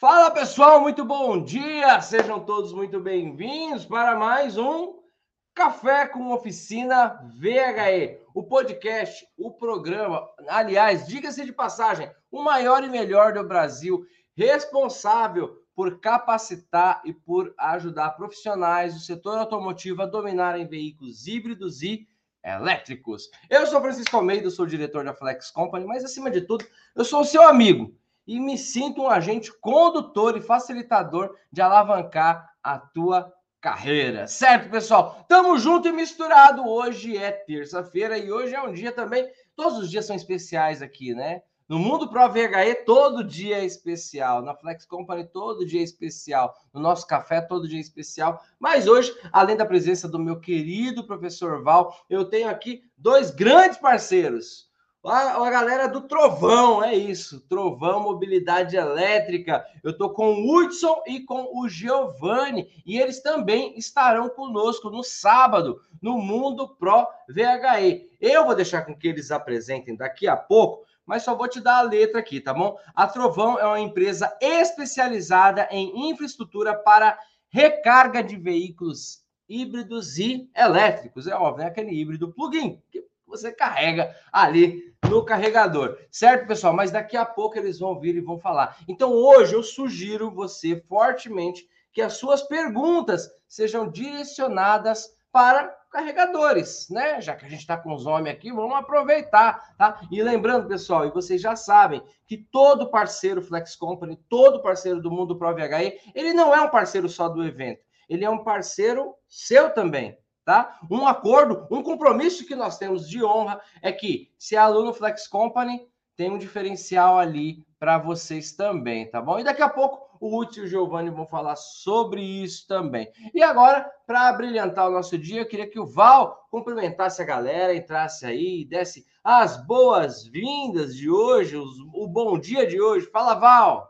Fala pessoal, muito bom dia! Sejam todos muito bem-vindos para mais um Café com Oficina VHE, o podcast, o programa, aliás, diga-se de passagem, o maior e melhor do Brasil, responsável por capacitar e por ajudar profissionais do setor automotivo a dominarem veículos híbridos e elétricos. Eu sou Francisco Almeida, sou diretor da Flex Company, mas acima de tudo, eu sou o seu amigo e me sinto um agente condutor e facilitador de alavancar a tua carreira. Certo, pessoal? Tamo junto e misturado. Hoje é terça-feira e hoje é um dia também. Todos os dias são especiais aqui, né? No Mundo Pro VHE, todo dia é especial. Na Flex Company, todo dia é especial. No nosso café, todo dia é especial. Mas hoje, além da presença do meu querido professor Val, eu tenho aqui dois grandes parceiros. A, a, galera do Trovão, é isso. Trovão Mobilidade Elétrica. Eu estou com o Hudson e com o Giovanni. E eles também estarão conosco no sábado, no Mundo Pro VHE. Eu vou deixar com que eles apresentem daqui a pouco, mas só vou te dar a letra aqui, tá bom? A Trovão é uma empresa especializada em infraestrutura para recarga de veículos híbridos e elétricos. É óbvio, é aquele híbrido plug-in, que você carrega ali no carregador, certo, pessoal? Mas daqui a pouco eles vão vir e vão falar. Então, hoje eu sugiro você fortemente que as suas perguntas sejam direcionadas para carregadores, né? Já que a gente está com os homens aqui, vamos aproveitar, tá? E lembrando, pessoal, e vocês já sabem que todo parceiro Flex Company, todo parceiro do Mundo Pro VHE, ele não é um parceiro só do evento, ele é um parceiro seu também tá? Um acordo, um compromisso que nós temos de honra é que se é aluno Flex Company, tem um diferencial ali para vocês também, tá bom? E daqui a pouco o Útil e o Giovanni vão falar sobre isso também. E agora, para brilhantar o nosso dia, eu queria que o Val cumprimentasse a galera, entrasse aí, desse as boas-vindas de hoje, os, o bom dia de hoje. Fala, Val!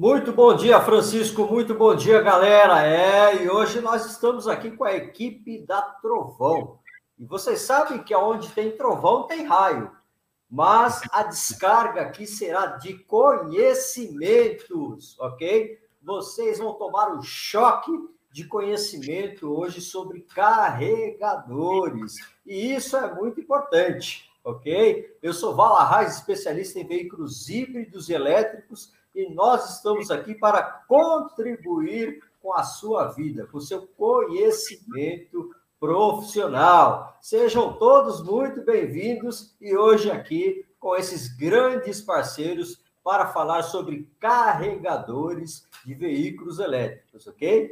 Muito bom dia, Francisco. Muito bom dia, galera. É, e hoje nós estamos aqui com a equipe da Trovão. E vocês sabem que onde tem trovão tem raio. Mas a descarga aqui será de conhecimentos, ok? Vocês vão tomar um choque de conhecimento hoje sobre carregadores. E isso é muito importante, ok? Eu sou Val Arraes, especialista em veículos híbridos elétricos e nós estamos aqui para contribuir com a sua vida, com o seu conhecimento profissional. Sejam todos muito bem-vindos e hoje aqui com esses grandes parceiros para falar sobre carregadores de veículos elétricos, ok?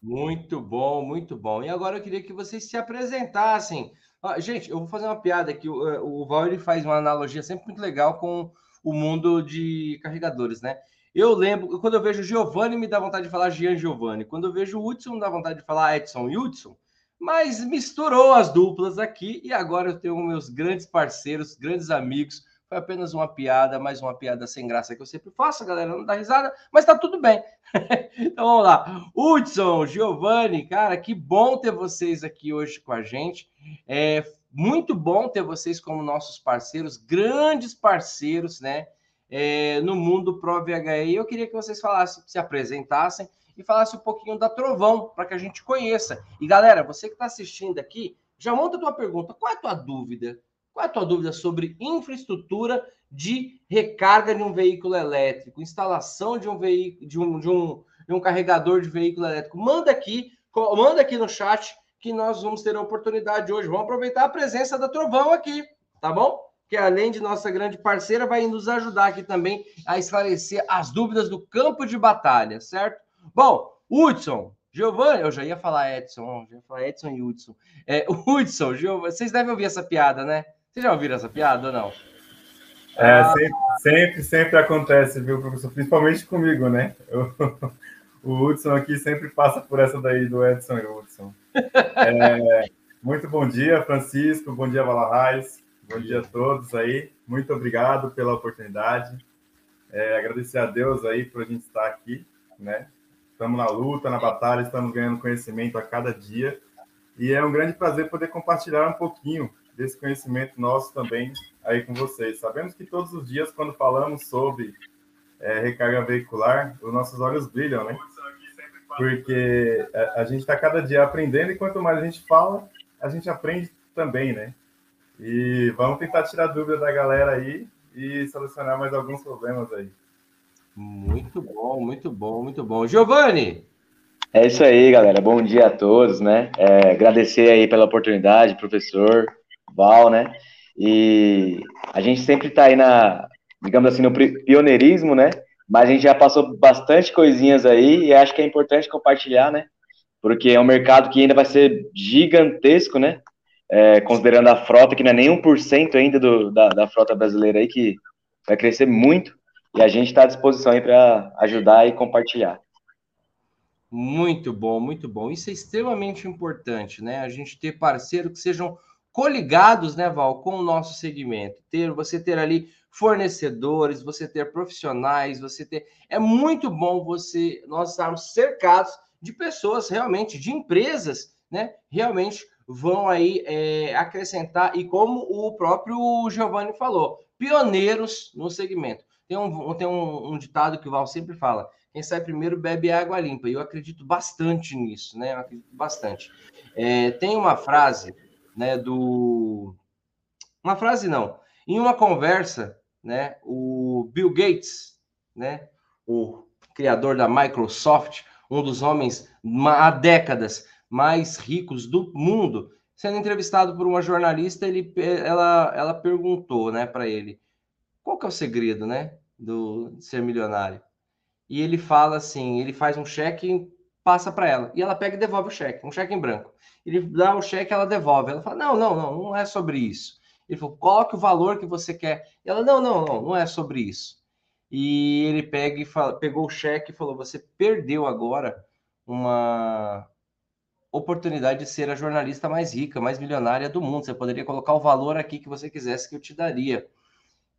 Muito bom, muito bom. E agora eu queria que vocês se apresentassem. Ah, gente, eu vou fazer uma piada aqui. O, eh, o Val ele faz uma analogia sempre muito legal com o mundo de carregadores, né? Eu lembro, quando eu vejo Giovanni, me dá vontade de falar Gian Giovanni. Quando eu vejo Hudson, dá vontade de falar Edson e Hudson. Mas misturou as duplas aqui e agora eu tenho meus grandes parceiros, grandes amigos. Foi apenas uma piada, mais uma piada sem graça que eu sempre faço, galera não dá risada, mas tá tudo bem. então vamos lá. Hudson, Giovanni, cara, que bom ter vocês aqui hoje com a gente. É, muito bom ter vocês como nossos parceiros, grandes parceiros, né? É, no mundo Pro VHE. Eu queria que vocês falassem, se apresentassem e falassem um pouquinho da Trovão, para que a gente conheça. E galera, você que está assistindo aqui, já monta a tua pergunta. Qual é a tua dúvida? Qual é a tua dúvida sobre infraestrutura de recarga de um veículo elétrico, instalação de um veículo, de um, de um, de um carregador de veículo elétrico? Manda aqui, manda aqui no chat que nós vamos ter a oportunidade hoje. Vamos aproveitar a presença da Trovão aqui, tá bom? Que além de nossa grande parceira, vai nos ajudar aqui também a esclarecer as dúvidas do campo de batalha, certo? Bom, Hudson, Giovanni, eu já ia falar Edson, já ia falar Edson e Hudson. É, Hudson, Giovanni, vocês devem ouvir essa piada, né? Vocês já ouviram essa piada ou não? É, ah, sempre, sempre, sempre acontece, viu, professor? Principalmente comigo, né? Eu, o Hudson aqui sempre passa por essa daí do Edson e Hudson. É, muito bom dia, Francisco. Bom dia, Valahais. Bom dia a todos aí. Muito obrigado pela oportunidade. É, agradecer a Deus aí por a gente estar aqui, né? Estamos na luta, na batalha, estamos ganhando conhecimento a cada dia. E é um grande prazer poder compartilhar um pouquinho desse conhecimento nosso também aí com vocês. Sabemos que todos os dias, quando falamos sobre é, recarga veicular, os nossos olhos brilham, né? Porque a, a gente está cada dia aprendendo e quanto mais a gente fala, a gente aprende também, né? E vamos tentar tirar dúvida da galera aí e solucionar mais alguns problemas aí. Muito bom, muito bom, muito bom. Giovanni! É isso aí, galera. Bom dia a todos, né? É, agradecer aí pela oportunidade, professor Val, né? E a gente sempre está aí na, digamos assim, no pioneirismo, né? Mas a gente já passou bastante coisinhas aí e acho que é importante compartilhar, né? Porque é um mercado que ainda vai ser gigantesco, né? É, considerando a frota, que não é nem 1% ainda do, da, da frota brasileira aí, que vai crescer muito. E a gente está à disposição aí para ajudar e compartilhar. Muito bom, muito bom. Isso é extremamente importante, né? A gente ter parceiros que sejam coligados, né, Val, com o nosso segmento. Ter, você ter ali fornecedores, você ter profissionais, você ter. É muito bom você nós estarmos cercados de pessoas realmente, de empresas, né? Realmente vão aí é, acrescentar, e como o próprio Giovanni falou, pioneiros no segmento. Tem um, tem um, um ditado que o Val sempre fala: quem sai primeiro bebe água limpa. E eu acredito bastante nisso, né? Eu acredito bastante. É, tem uma frase né, do. Uma frase não. Em uma conversa, né, o Bill Gates, né, o criador da Microsoft, um dos homens há décadas mais ricos do mundo, sendo entrevistado por uma jornalista, ele, ela, ela perguntou, né, para ele, qual que é o segredo, né, do ser milionário? E ele fala assim, ele faz um cheque, passa para ela, e ela pega e devolve o cheque, um cheque em branco ele dá o cheque, ela devolve. Ela fala: não, não, não, não é sobre isso. Ele falou: coloque o valor que você quer. E ela: não, não, não, não é sobre isso. E ele pega e fala, pegou o cheque e falou: você perdeu agora uma oportunidade de ser a jornalista mais rica, mais milionária do mundo. Você poderia colocar o valor aqui que você quisesse que eu te daria.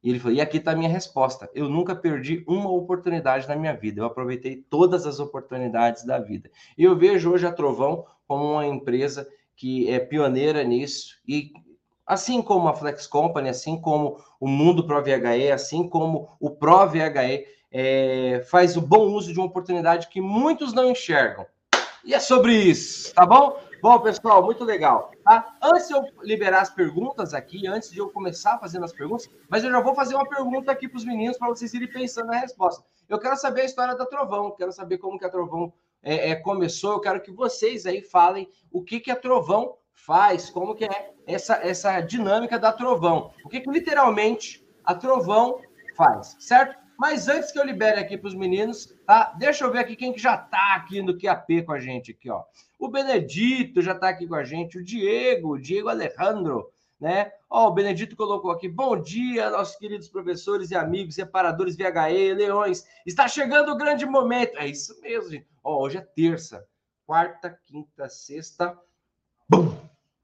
E ele falou: e aqui está a minha resposta. Eu nunca perdi uma oportunidade na minha vida. Eu aproveitei todas as oportunidades da vida. E eu vejo hoje a Trovão como uma empresa que é pioneira nisso e assim como a Flex Company, assim como o Mundo Pro VHE, assim como o Pro VHE é, faz o bom uso de uma oportunidade que muitos não enxergam. E é sobre isso, tá bom? Bom, pessoal, muito legal. Tá? Antes de eu liberar as perguntas aqui, antes de eu começar fazendo as perguntas, mas eu já vou fazer uma pergunta aqui para os meninos para vocês irem pensando na resposta. Eu quero saber a história da Trovão, quero saber como que a Trovão é, é, começou, eu quero que vocês aí falem o que, que a Trovão faz, como que é essa, essa dinâmica da Trovão. O que, que literalmente a Trovão faz, certo? Mas antes que eu libere aqui para os meninos, tá? Deixa eu ver aqui quem que já está aqui no QAP com a gente aqui, ó. O Benedito já está aqui com a gente, o Diego, o Diego Alejandro, né? Ó, o Benedito colocou aqui: bom dia, nossos queridos professores e amigos, reparadores VHE, leões. Está chegando o grande momento. É isso mesmo, gente. Ó, hoje é terça, quarta, quinta, sexta, bum,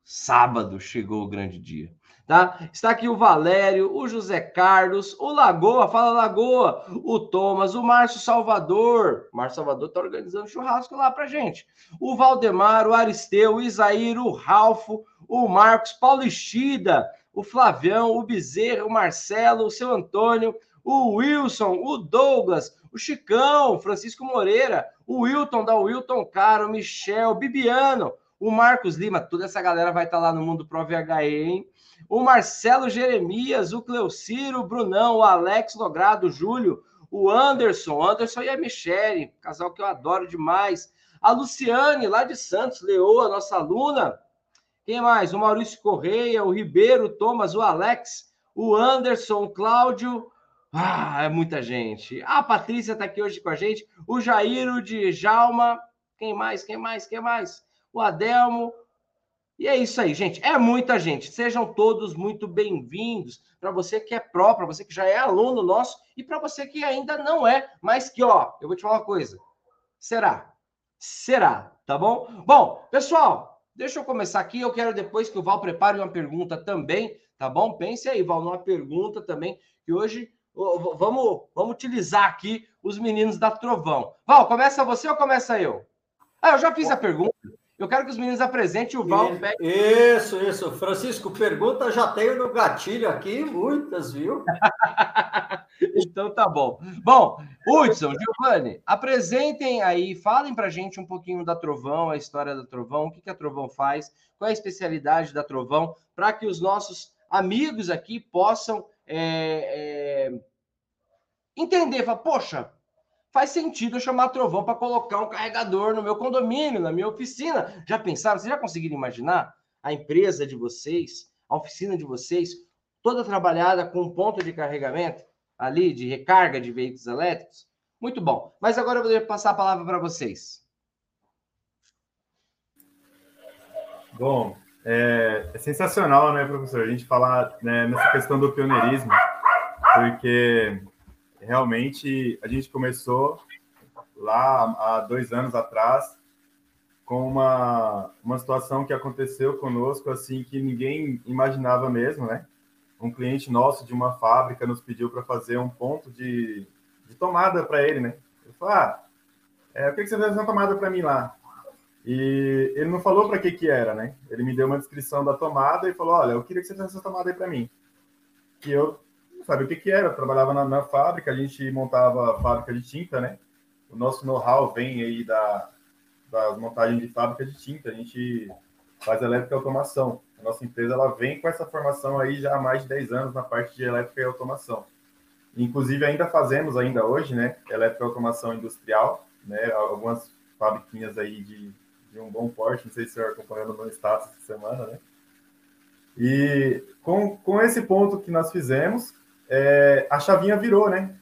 sábado chegou o grande dia. Tá? Está aqui o Valério, o José Carlos, o Lagoa, fala Lagoa, o Thomas, o Márcio Salvador. Márcio Salvador está organizando churrasco lá pra gente. O Valdemar, o Aristeu, o Isaír, o Ralfo, o Marcos, Paulo Ishida, o Flavião, o Bezerra, o Marcelo, o seu Antônio, o Wilson, o Douglas, o Chicão, Francisco Moreira, o Wilton da Wilton Caro, Michel, Bibiano, o Marcos Lima, toda essa galera vai estar lá no Mundo Pro VHE, hein? O Marcelo Jeremias, o Cleuciro, o Brunão, o Alex Logrado, o Júlio, o Anderson, Anderson e a Michele, casal que eu adoro demais. A Luciane, lá de Santos, Leoa, nossa aluna, quem mais? O Maurício Correia, o Ribeiro, o Thomas, o Alex, o Anderson, o Cláudio. Ah, é muita gente. A Patrícia está aqui hoje com a gente. O Jair, o Djalma. Quem mais? Quem mais? Quem mais? O Adelmo. E é isso aí, gente. É muita gente. Sejam todos muito bem-vindos. Para você que é pró, para você que já é aluno nosso e para você que ainda não é, mas que, ó, eu vou te falar uma coisa. Será? Será, tá bom? Bom, pessoal, Deixa eu começar aqui. Eu quero depois que o Val prepare uma pergunta também, tá bom? Pense aí, Val, numa pergunta também, que hoje vamos, vamos utilizar aqui os meninos da Trovão. Val, começa você ou começa eu? Ah, eu já fiz a pergunta. Eu quero que os meninos apresentem o Val. Isso, isso. Francisco, pergunta já tenho no gatilho aqui, muitas, viu? Então tá bom. Bom, Hudson, Giovanni, apresentem aí, falem pra gente um pouquinho da Trovão, a história da Trovão, o que, que a Trovão faz, qual é a especialidade da Trovão, para que os nossos amigos aqui possam é, é, entender, falar, poxa, faz sentido eu chamar Trovão para colocar um carregador no meu condomínio, na minha oficina. Já pensaram? Vocês já conseguiram imaginar a empresa de vocês, a oficina de vocês, toda trabalhada com um ponto de carregamento ali, de recarga de veículos elétricos? Muito bom. Mas agora eu vou passar a palavra para vocês. Bom, é, é, sensacional, né, professor, a gente falar né, nessa questão do pioneirismo, porque realmente a gente começou lá há dois anos atrás com uma, uma situação que aconteceu conosco assim que ninguém imaginava mesmo, né? Um cliente nosso de uma fábrica nos pediu para fazer um ponto de, de tomada para ele, né? Eu falei, ah, é, o que, que você faz uma tomada para mim lá? E ele não falou para que que era, né? Ele me deu uma descrição da tomada e falou, olha, eu queria que você fizesse essa tomada aí para mim. Que eu sabe o que, que era. Eu trabalhava na, na, fábrica, a gente montava fábrica de tinta, né? O nosso know-how vem aí da, das montagens de fábrica de tinta. A gente faz elétrica e automação. A nossa empresa ela vem com essa formação aí já há mais de 10 anos na parte de elétrica e automação. Inclusive, ainda fazemos ainda hoje, né? Elétrica e automação industrial, né? Algumas fabriquinhas aí de, de um bom porte. Não sei se você acompanhando no status essa semana, né? E com, com esse ponto que nós fizemos, é, a chavinha virou, né?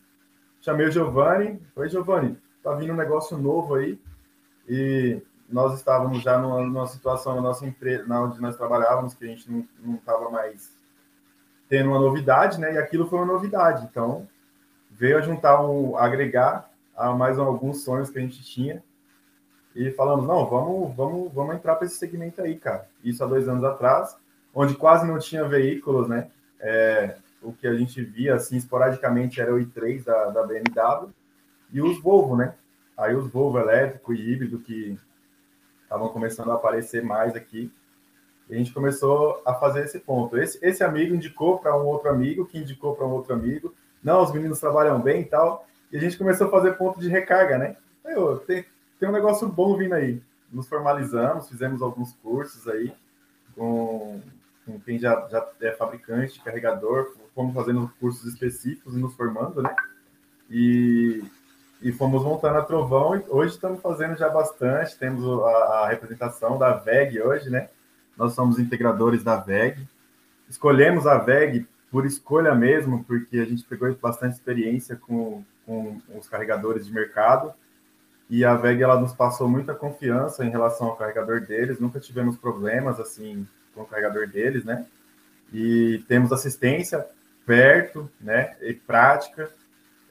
Chamei o Giovanni, oi Giovanni, tá vindo um negócio novo aí, e nós estávamos já numa, numa situação na nossa empresa, na onde nós trabalhávamos, que a gente não estava mais tendo uma novidade, né? E aquilo foi uma novidade, então veio a juntar um, agregar a mais alguns sonhos que a gente tinha, e falamos, não, vamos, vamos, vamos entrar para esse segmento aí, cara. Isso há dois anos atrás, onde quase não tinha veículos, né? É, o que a gente via assim esporadicamente era o i3 da, da BMW e os Volvo, né? Aí os Volvo elétrico e híbrido que estavam começando a aparecer mais aqui. E a gente começou a fazer esse ponto. Esse, esse amigo indicou para um outro amigo, que indicou para um outro amigo. Não, os meninos trabalham bem e tal. E a gente começou a fazer ponto de recarga, né? Tem, tem um negócio bom vindo aí. Nos formalizamos, fizemos alguns cursos aí com, com quem já, já é fabricante, carregador, fomos fazendo cursos específicos e nos formando, né? E, e fomos montando a Trovão e hoje estamos fazendo já bastante, temos a, a representação da VEG hoje, né? Nós somos integradores da VEG. Escolhemos a VEG por escolha mesmo, porque a gente pegou bastante experiência com, com os carregadores de mercado e a VEG ela nos passou muita confiança em relação ao carregador deles, nunca tivemos problemas assim com o carregador deles, né? E temos assistência perto, né, e prática.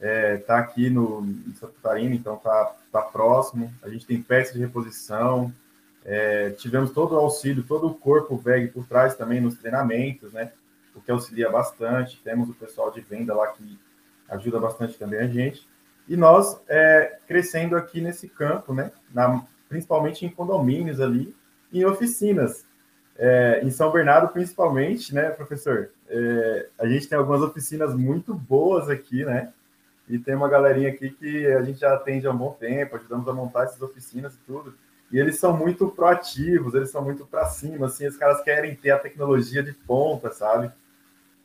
É, tá aqui no em Santa Catarina, então tá, tá próximo. A gente tem peças de reposição. É, tivemos todo o auxílio, todo o corpo VEG por trás também nos treinamentos, né? O que auxilia bastante. Temos o pessoal de venda lá que ajuda bastante também a gente. E nós é, crescendo aqui nesse campo, né? Na, principalmente em condomínios ali, em oficinas. É, em São Bernardo, principalmente, né, professor? É, a gente tem algumas oficinas muito boas aqui, né? E tem uma galerinha aqui que a gente já atende há um bom tempo, ajudamos a montar essas oficinas e tudo. E eles são muito proativos, eles são muito para cima, assim, os caras querem ter a tecnologia de ponta, sabe?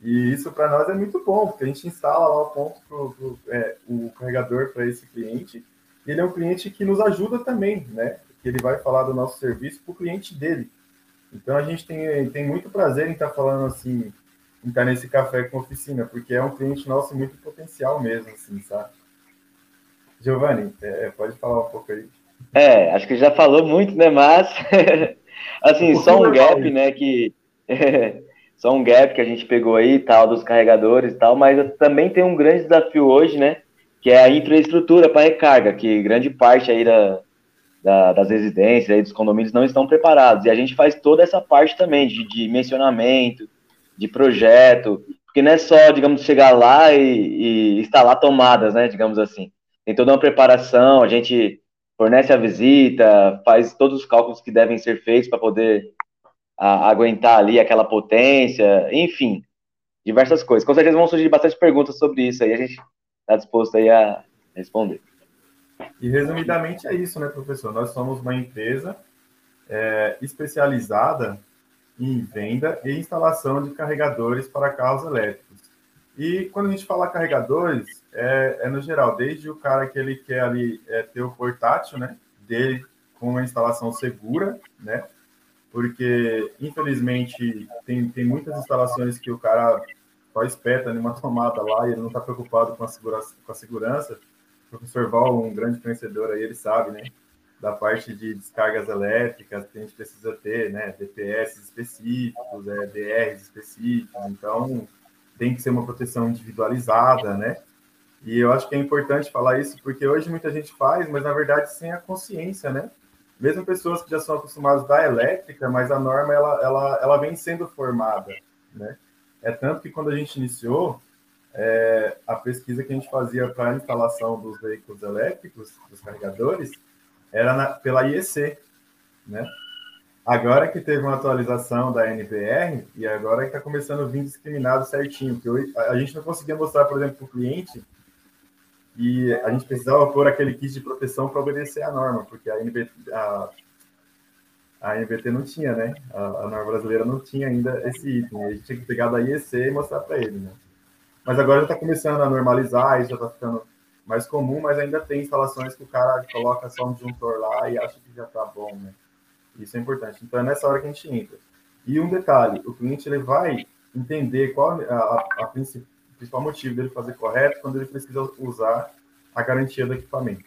E isso para nós é muito bom, porque a gente instala lá o ponto pro, pro é, o carregador para esse cliente. Ele é um cliente que nos ajuda também, né? Que ele vai falar do nosso serviço para o cliente dele. Então a gente tem, tem muito prazer em estar falando assim, em estar nesse café com oficina, porque é um cliente nosso muito potencial mesmo, assim, sabe? Giovanni, é, pode falar um pouco aí. É, acho que já falou muito, né? Mas assim, um só um gap, né? Que só um gap que a gente pegou aí, tal, dos carregadores e tal, mas também tem um grande desafio hoje, né? Que é a infraestrutura para recarga, que grande parte aí da, da, das residências, aí, dos condomínios não estão preparados. E a gente faz toda essa parte também de, mencionamento, de projeto, porque não é só, digamos, chegar lá e, e instalar tomadas, né, digamos assim. Tem toda uma preparação, a gente fornece a visita, faz todos os cálculos que devem ser feitos para poder a, aguentar ali aquela potência, enfim. diversas coisas. Com certeza vão surgir bastante perguntas sobre isso aí, a gente está disposto aí a responder. E resumidamente é isso, né, professor? Nós somos uma empresa é, especializada em venda e instalação de carregadores para carros elétricos. E quando a gente fala carregadores, é, é no geral, desde o cara que ele quer ali é, ter o portátil, né, dele com uma instalação segura, né, porque infelizmente tem, tem muitas instalações que o cara só espeta numa tomada lá e ele não está preocupado com a, segurança, com a segurança. Professor Val, um grande conhecedor aí, ele sabe, né, da parte de descargas elétricas que a gente precisa ter, né, DPS específicos, é, DRs específicos, então tem que ser uma proteção individualizada, né, e eu acho que é importante falar isso porque hoje muita gente faz, mas na verdade sem a consciência, né, mesmo pessoas que já são acostumadas da elétrica, mas a norma ela, ela, ela vem sendo formada, né? É tanto que quando a gente iniciou é, a pesquisa que a gente fazia para a instalação dos veículos elétricos, dos carregadores, era na, pela IEC, né? Agora que teve uma atualização da NBR e agora que está começando a vir discriminado certinho, que a gente não conseguia mostrar, por exemplo, para o cliente e a gente precisava pôr aquele kit de proteção para obedecer à norma, porque a NBT, a, a NBT não tinha, né? A, a, norma brasileira não tinha ainda esse item. A gente tinha que pegar da IEC e mostrar para ele, né? Mas agora já está começando a normalizar, isso já está ficando mais comum, mas ainda tem instalações que o cara coloca só um disjuntor lá e acha que já está bom, né? Isso é importante. Então é nessa hora que a gente entra. E um detalhe, o cliente ele vai entender qual a, a, a principal principal motivo dele fazer correto quando ele precisa usar a garantia do equipamento.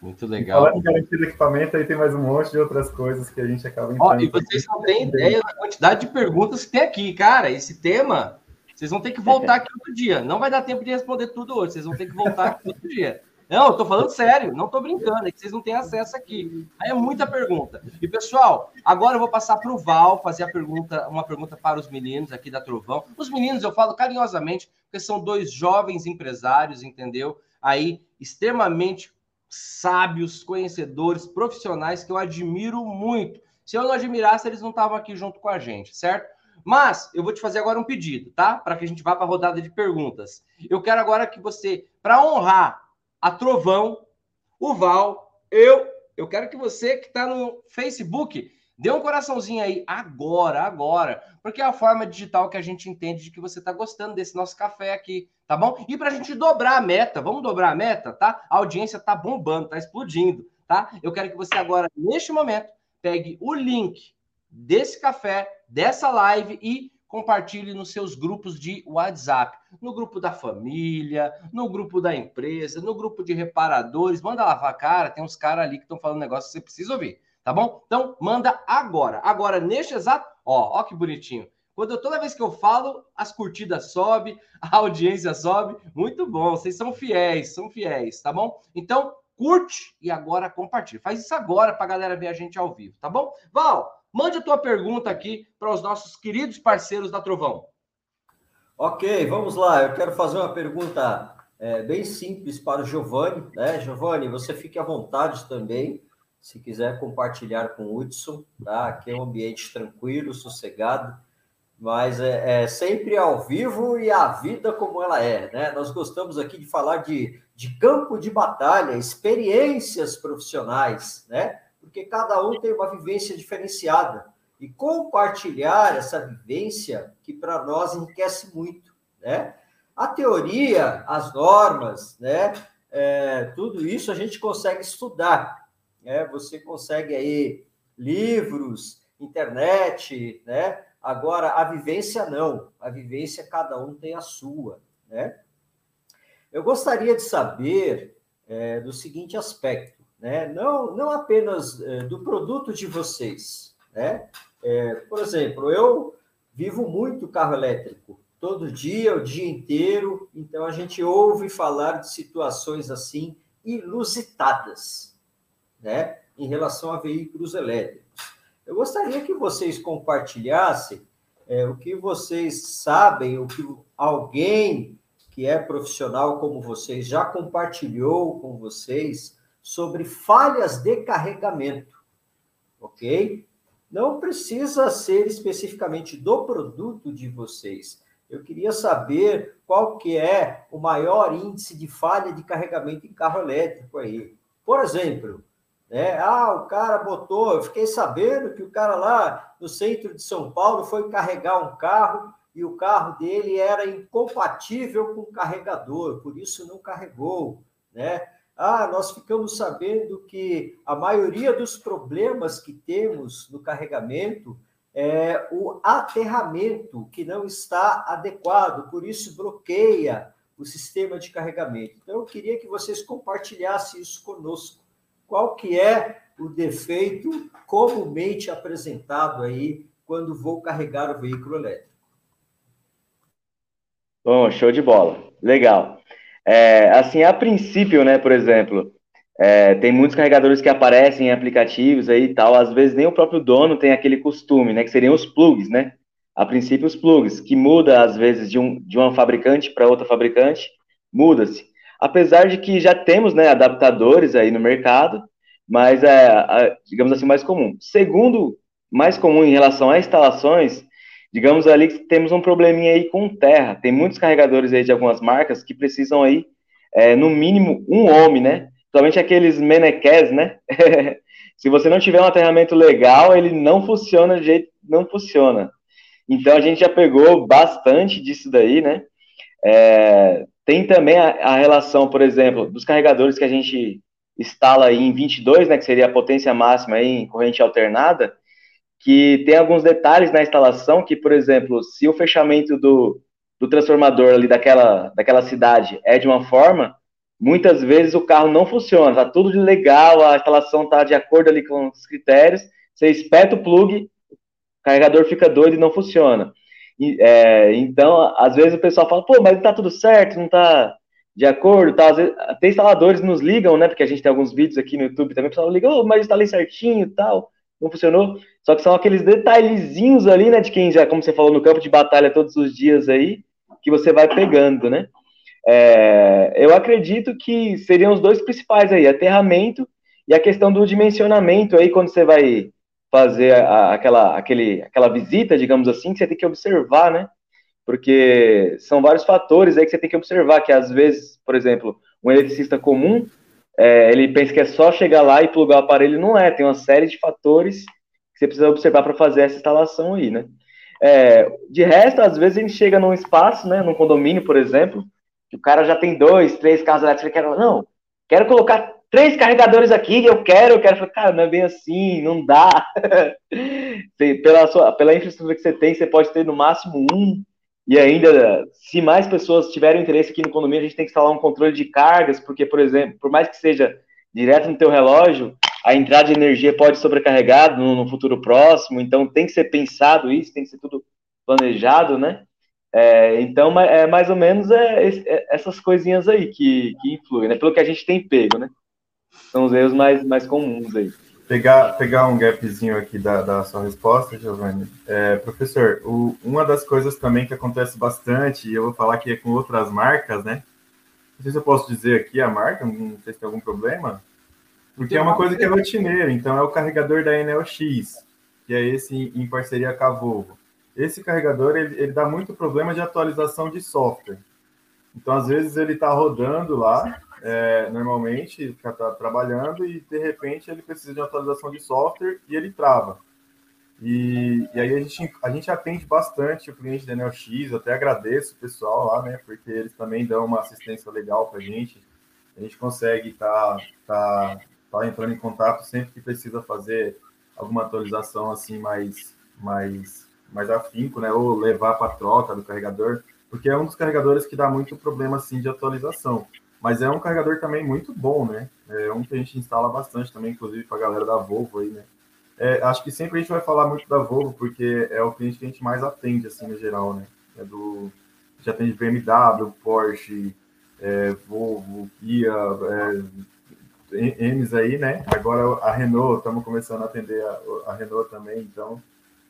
Muito legal. E falando em garantia do equipamento, aí tem mais um monte de outras coisas que a gente acaba entrando. Ó, e vocês não têm ideia da quantidade de perguntas que tem aqui, cara. Esse tema, vocês vão ter que voltar aqui outro dia. Não vai dar tempo de responder tudo hoje, vocês vão ter que voltar aqui outro dia. Não, eu tô falando sério, não tô brincando, é que vocês não têm acesso aqui. Aí é muita pergunta. E pessoal, agora eu vou passar para o Val fazer a pergunta, uma pergunta para os meninos aqui da Trovão. Os meninos eu falo carinhosamente, porque são dois jovens empresários, entendeu? Aí extremamente sábios, conhecedores, profissionais que eu admiro muito. Se eu não admirasse, eles não estavam aqui junto com a gente, certo? Mas eu vou te fazer agora um pedido, tá? Para que a gente vá para a rodada de perguntas. Eu quero agora que você, para honrar a Trovão, o Val, eu. Eu quero que você que está no Facebook dê um coraçãozinho aí agora, agora, porque é a forma digital que a gente entende de que você está gostando desse nosso café aqui, tá bom? E para a gente dobrar a meta, vamos dobrar a meta, tá? A audiência tá bombando, tá explodindo, tá? Eu quero que você agora, neste momento, pegue o link desse café, dessa live e compartilhe nos seus grupos de WhatsApp, no grupo da família, no grupo da empresa, no grupo de reparadores, manda lavar a cara, tem uns caras ali que estão falando negócio que você precisa ouvir, tá bom? Então, manda agora. Agora, neste exato, ó, ó que bonitinho. Quando toda vez que eu falo, as curtidas sobe, a audiência sobe. Muito bom, vocês são fiéis, são fiéis, tá bom? Então, curte e agora compartilha. Faz isso agora para a galera ver a gente ao vivo, tá bom? Val, Mande a tua pergunta aqui para os nossos queridos parceiros da Trovão. Ok, vamos lá. Eu quero fazer uma pergunta é, bem simples para o Giovanni. Né? Giovanni, você fique à vontade também, se quiser compartilhar com o Hudson. Tá? Aqui é um ambiente tranquilo, sossegado, mas é, é, sempre ao vivo e a vida como ela é. Né? Nós gostamos aqui de falar de, de campo de batalha, experiências profissionais, né? Porque cada um tem uma vivência diferenciada. E compartilhar essa vivência, que para nós enriquece muito, né? A teoria, as normas, né? É, tudo isso a gente consegue estudar, né? Você consegue aí livros, internet, né? Agora, a vivência não. A vivência, cada um tem a sua, né? Eu gostaria de saber é, do seguinte aspecto né? não, não apenas é, do produto de vocês. Né? É, por exemplo, eu vivo muito carro elétrico, todo dia, o dia inteiro, então a gente ouve falar de situações assim ilusitadas né? em relação a veículos elétricos. Eu gostaria que vocês compartilhassem é, o que vocês sabem, o que alguém que é profissional como vocês já compartilhou com vocês sobre falhas de carregamento, ok? Não precisa ser especificamente do produto de vocês, Eu queria saber qual que é o maior índice de falha de carregamento em carro elétrico aí. Por exemplo, né? Ah, o cara botou, eu fiquei sabendo que o cara lá no centro de São Paulo foi carregar um carro e o carro dele era incompatível com o carregador, por isso não carregou, né? Ah, nós ficamos sabendo que a maioria dos problemas que temos no carregamento é o aterramento que não está adequado, por isso bloqueia o sistema de carregamento. Então, eu queria que vocês compartilhassem isso conosco. Qual que é o defeito comumente apresentado aí quando vou carregar o veículo elétrico? Bom, show de bola. Legal. É, assim, a princípio, né, por exemplo, é, tem muitos carregadores que aparecem em aplicativos aí e tal, às vezes nem o próprio dono tem aquele costume, né, que seriam os plugs, né? A princípio, os plugs, que muda às vezes de um, de uma fabricante para outra fabricante, muda-se. Apesar de que já temos, né, adaptadores aí no mercado, mas é, digamos assim, mais comum. Segundo, mais comum em relação a instalações, digamos ali que temos um probleminha aí com terra. Tem muitos carregadores aí de algumas marcas que precisam aí, é, no mínimo, um homem, né? Principalmente aqueles menequés, né? Se você não tiver um aterramento legal, ele não funciona de jeito, não funciona. Então a gente já pegou bastante disso daí, né? É, tem também a, a, relação, por exemplo, dos carregadores que a gente instala aí em 22, né, que seria a potência máxima aí em corrente alternada, que tem alguns detalhes na instalação que, por exemplo, se o fechamento do, do transformador ali daquela, daquela cidade é de uma forma, muitas vezes o carro não funciona, tá tudo legal, a instalação tá de acordo ali com os critérios, você espeta o plug, o carregador fica doido e não funciona. É, então, às vezes o pessoal fala, pô, mas tá tudo certo, não tá de acordo, tá? Às vezes, até instaladores nos ligam, né? Porque a gente tem alguns vídeos aqui no YouTube também, o pessoal liga, oh, mas instalei certinho e tal, não funcionou. Só que são aqueles detalhezinhos ali, né, de quem já, como você falou, no campo de batalha todos os dias aí, que você vai pegando, né? É, eu acredito que seriam os dois principais aí, aterramento e a questão do dimensionamento aí, quando você vai fazer a, aquela, aquele, aquela visita, digamos assim, que você tem que observar, né? Porque são vários fatores aí que você tem que observar, que às vezes, por exemplo, um eletricista comum, é, ele pensa que é só chegar lá e plugar o aparelho, não é, tem uma série de fatores que você precisa observar para fazer essa instalação aí, né? É, de resto, às vezes a gente chega num espaço, né, num condomínio, por exemplo, que o cara já tem dois, três carros elétricos, ele quer, não, quero colocar três carregadores aqui, eu quero, eu quero. Cara, não é bem assim, não dá. pela, sua, pela infraestrutura que você tem, você pode ter no máximo um. E ainda, se mais pessoas tiverem interesse aqui no condomínio, a gente tem que instalar um controle de cargas, porque, por exemplo, por mais que seja direto no teu relógio, a entrada de energia pode sobrecarregar no, no futuro próximo, então tem que ser pensado isso, tem que ser tudo planejado, né? É, então, é mais ou menos é, é, essas coisinhas aí que, que influem, né? Pelo que a gente tem pego, né? São os erros mais, mais comuns aí. Pegar, pegar um gapzinho aqui da, da sua resposta, Giovanni. É, professor, o, uma das coisas também que acontece bastante, e eu vou falar que é com outras marcas, né? Não sei se eu posso dizer aqui a marca, não sei se tem algum problema. Porque é uma coisa que é rotineira, então é o carregador da Enel X, que é esse em parceria com a Volvo. Esse carregador ele, ele dá muito problema de atualização de software. Então, às vezes, ele está rodando lá, é, normalmente, está trabalhando, e de repente ele precisa de uma atualização de software e ele trava. E, e aí a gente, a gente atende bastante o cliente da Enel X, até agradeço o pessoal lá, né? Porque eles também dão uma assistência legal para a gente. A gente consegue estar tá, tá tá entrando em contato sempre que precisa fazer alguma atualização assim mais mais mais afinco, né, ou levar para troca do carregador, porque é um dos carregadores que dá muito problema assim de atualização. Mas é um carregador também muito bom, né? É um que a gente instala bastante também, inclusive para a galera da Volvo aí, né? É, acho que sempre a gente vai falar muito da Volvo, porque é o cliente que a gente mais atende, assim, no geral, né? É do, já atende BMW, Porsche, é, Volvo, Kia, é, M's aí, né? Agora a Renault, estamos começando a atender a, a Renault também, então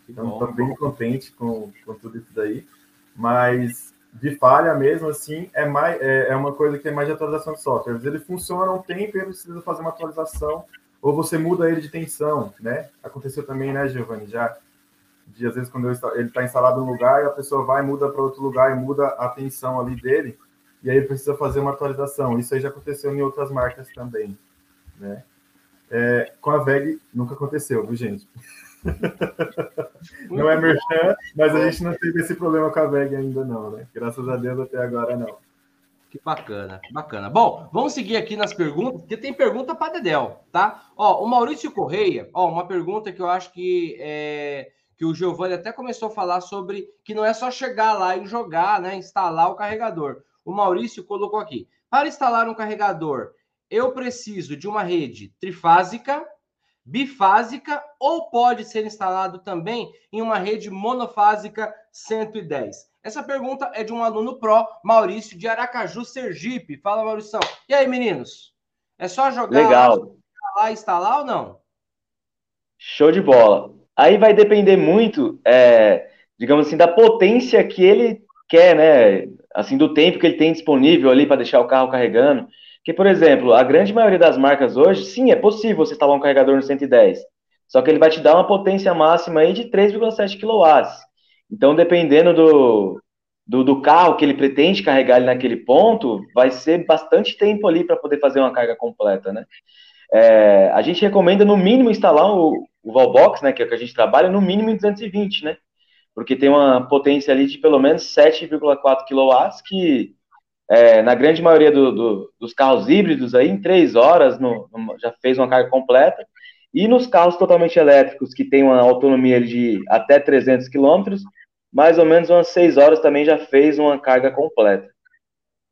estamos bem contentes com, com tudo isso daí. Mas de falha mesmo, assim, é, mais, é, é uma coisa que é mais de atualização de software. Ele funciona um tempo e precisa fazer uma atualização, ou você muda ele de tensão, né? Aconteceu também, né, Giovanni? Já de às vezes quando ele está instalado em um lugar e a pessoa vai muda para outro lugar e muda a tensão ali dele e aí precisa fazer uma atualização. Isso aí já aconteceu em outras marcas também, né? É, com a VEG nunca aconteceu, viu, gente? Não é merchan, mas a gente não teve esse problema com a VEG ainda não, né? Graças a Deus até agora não. Que bacana, que bacana. Bom, vamos seguir aqui nas perguntas, porque tem pergunta para Dedel, tá? Ó, o Maurício Correia, ó, uma pergunta que eu acho que é, que o Giovanni até começou a falar sobre que não é só chegar lá e jogar, né, instalar o carregador. O Maurício colocou aqui: para instalar um carregador, eu preciso de uma rede trifásica, bifásica ou pode ser instalado também em uma rede monofásica 110? Essa pergunta é de um aluno pró, Maurício de Aracaju, Sergipe. Fala, Maurício. E aí, meninos? É só jogar Legal. lá, instalar ou não? Show de bola. Aí vai depender muito, é, digamos assim, da potência que ele quer, né? Assim, do tempo que ele tem disponível ali para deixar o carro carregando. Que, por exemplo, a grande maioria das marcas hoje, sim, é possível você instalar um carregador no 110. Só que ele vai te dar uma potência máxima aí de 3,7 kW. Então, dependendo do, do, do, carro que ele pretende carregar ali naquele ponto, vai ser bastante tempo ali para poder fazer uma carga completa, né? É, a gente recomenda no mínimo instalar o, o né, que é o que a gente trabalha, no mínimo em 220, né? Porque tem uma potência ali de pelo menos 7,4 kW, que é, na grande maioria do, do, dos carros híbridos aí, em 3 horas no, no, já fez uma carga completa. E nos carros totalmente elétricos, que tem uma autonomia de até 300 km, mais ou menos umas 6 horas também já fez uma carga completa.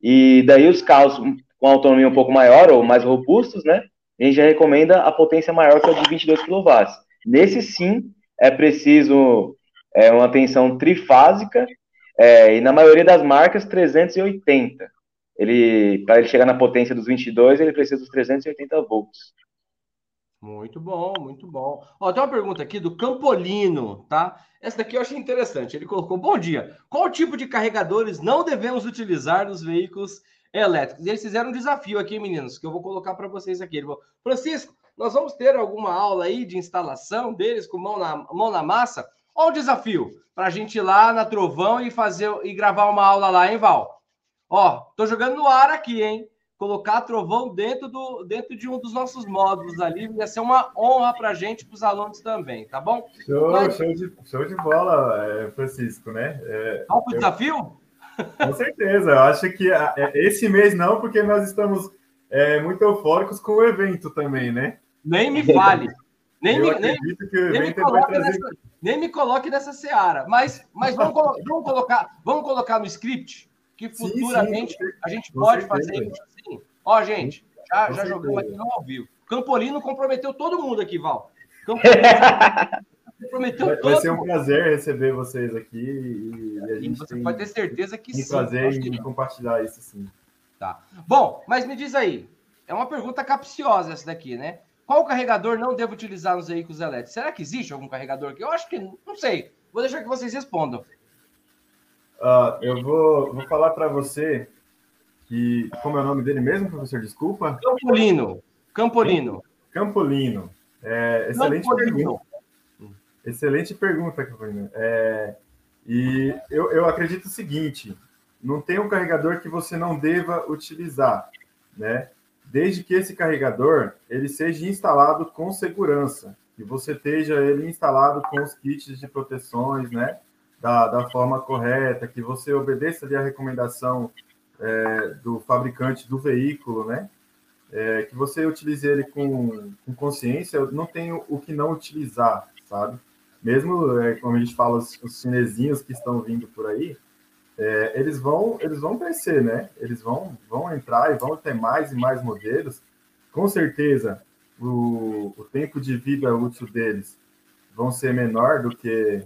E daí os carros com autonomia um pouco maior ou mais robustos, né? A gente já recomenda a potência maior que é de 22 kW. Nesse sim, é preciso é, uma tensão trifásica é, e na maioria das marcas 380. Ele, para ele chegar na potência dos 22, ele precisa dos 380 volts. Muito bom, muito bom. Ó, tem uma pergunta aqui do Campolino, tá? Essa daqui eu achei interessante. Ele colocou: Bom dia. Qual tipo de carregadores não devemos utilizar nos veículos elétricos? Eles fizeram um desafio aqui, meninos, que eu vou colocar para vocês aqui. Ele falou, Francisco, nós vamos ter alguma aula aí de instalação deles com mão na, mão na massa? Olha o desafio para a gente ir lá na Trovão e fazer e gravar uma aula lá, hein, Val? Ó, tô jogando no ar aqui, hein? colocar trovão dentro, do, dentro de um dos nossos módulos ali. Ia ser uma honra para a gente, para os alunos também, tá bom? Show, Mas... show, de, show de bola, é, Francisco, né? É, para o desafio? Com certeza, eu acho que é, esse mês não, porque nós estamos é, muito eufóricos com o evento também, né? Nem me fale. Nem me, nem, nem, me coloque trazer... nessa, nem me coloque nessa seara. Mas, mas vamos, vamos, colocar, vamos colocar no script que futuramente sim, sim, a gente pode fazer isso assim. Ó, gente, já, já jogamos aqui no ao vivo. Campolino comprometeu todo mundo aqui, Val. comprometeu vai, todo vai ser um prazer receber vocês aqui e a gente você pode ter certeza que sim. prazer em compartilhar isso sim. Tá. Bom, mas me diz aí, é uma pergunta capciosa essa daqui, né? Qual carregador não devo utilizar nos veículos elétricos? Será que existe algum carregador que eu acho que não sei. Vou deixar que vocês respondam. Uh, eu vou, vou falar para você que. Como é o nome dele mesmo, professor? Desculpa. Campolino. Campolino. Campolino. É, excelente Campolino. pergunta. Excelente pergunta, Campolino. É, e eu, eu acredito o seguinte: não tem um carregador que você não deva utilizar, né? Desde que esse carregador ele seja instalado com segurança, que você esteja ele instalado com os kits de proteções, né? da, da forma correta, que você obedeça ali a recomendação é, do fabricante do veículo, né? É, que você utilize ele com, com consciência, eu não tenho o que não utilizar, sabe? Mesmo, é, como a gente fala, os, os chinesinhos que estão vindo por aí, é, eles vão eles vão crescer, né? Eles vão, vão entrar e vão ter mais e mais modelos. Com certeza, o, o tempo de vida útil deles vão ser menor do que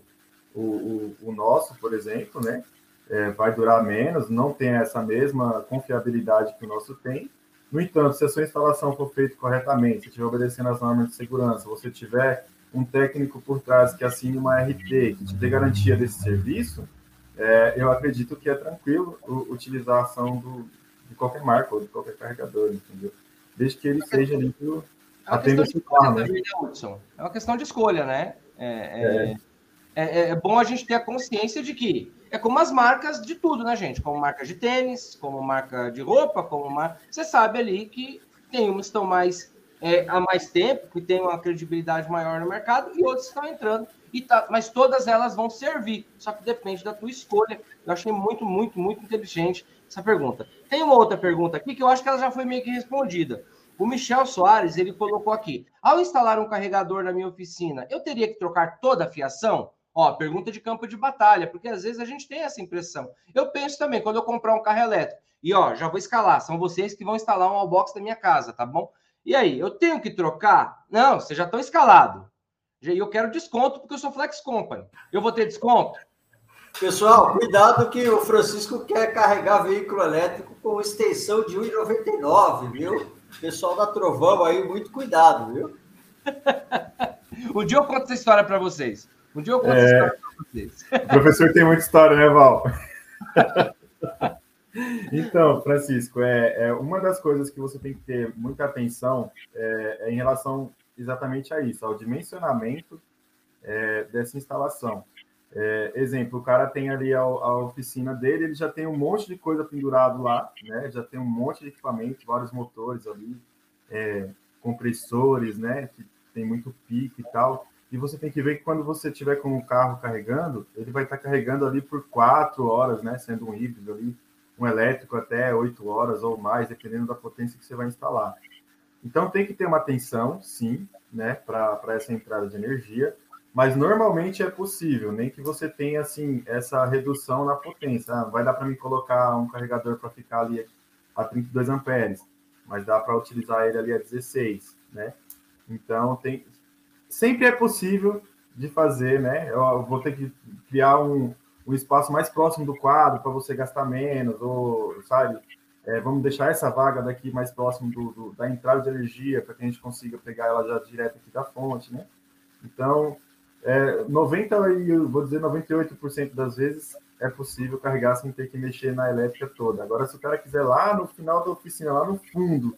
o, o, o nosso, por exemplo, né? É, vai durar menos, não tem essa mesma confiabilidade que o nosso tem. No entanto, se a sua instalação for feita corretamente, se estiver obedecendo as normas de segurança, você tiver um técnico por trás que assine uma RT, que te dê garantia desse serviço, é, eu acredito que é tranquilo utilizar a ação do, de qualquer marca ou de qualquer carregador, entendeu? Desde que ele seja ali é atenda o carro, né? É uma questão de escolha, né? É, é, é é, é, é, bom a gente ter a consciência de que é como as marcas de tudo, né, gente? Como marca de tênis, como marca de roupa, como marca. Você sabe ali que tem umas que estão mais é, há mais tempo, que tem uma credibilidade maior no mercado, e outras estão entrando. E tá, mas todas elas vão servir, só que depende da tua escolha. Eu achei muito, muito, muito inteligente essa pergunta. Tem uma outra pergunta aqui que eu acho que ela já foi meio que respondida. O Michel Soares, ele colocou aqui: ao instalar um carregador na minha oficina, eu teria que trocar toda a fiação? Ó, pergunta de campo de batalha, porque às vezes a gente tem essa impressão. Eu penso também, quando eu comprar um carro elétrico, e ó, já vou escalar, são vocês que vão instalar um wallbox da minha casa, tá bom? E aí, eu tenho que trocar? Não, vocês já estão escalados. E eu quero desconto porque eu sou Flex Company. Eu vou ter desconto? Pessoal, cuidado que o Francisco quer carregar veículo elétrico com extensão de 1,99, viu? Pessoal da Trovão aí, muito cuidado, viu? um dia eu conto essa história para vocês. Um dia eu conto é... essa história para vocês. O professor tem muita história, né, Val? Então, Francisco, é, é, uma das coisas que você tem que ter muita atenção é, é em relação exatamente a isso, ao dimensionamento é, dessa instalação. É, exemplo, o cara tem ali a, a, oficina dele, ele já tem um monte de coisa pendurado lá, né? Já tem um monte de equipamento, vários motores ali, é, compressores, né? Que tem muito pico e tal. E você tem que ver que quando você tiver com o carro carregando, ele vai estar carregando ali por quatro horas, né? Sendo um híbrido ali, um elétrico até oito horas ou mais, dependendo da potência que você vai instalar. Então tem que ter uma atenção, sim, né, para essa entrada de energia, mas normalmente é possível, nem que você tenha assim essa redução na potência. Ah, vai dar para me colocar um carregador para ficar ali a 32 amperes, mas dá para utilizar ele ali a 16, né? Então tem sempre é possível de fazer, né? Eu vou ter que criar um, um espaço mais próximo do quadro para você gastar menos, ou sabe? É, vamos deixar essa vaga daqui mais próximo do, do, da entrada de energia para que a gente consiga pegar ela já direto aqui da fonte, né? Então, é, 90 e vou dizer 98% das vezes é possível carregar sem ter que mexer na elétrica toda. Agora, se o cara quiser lá no final da oficina, lá no fundo,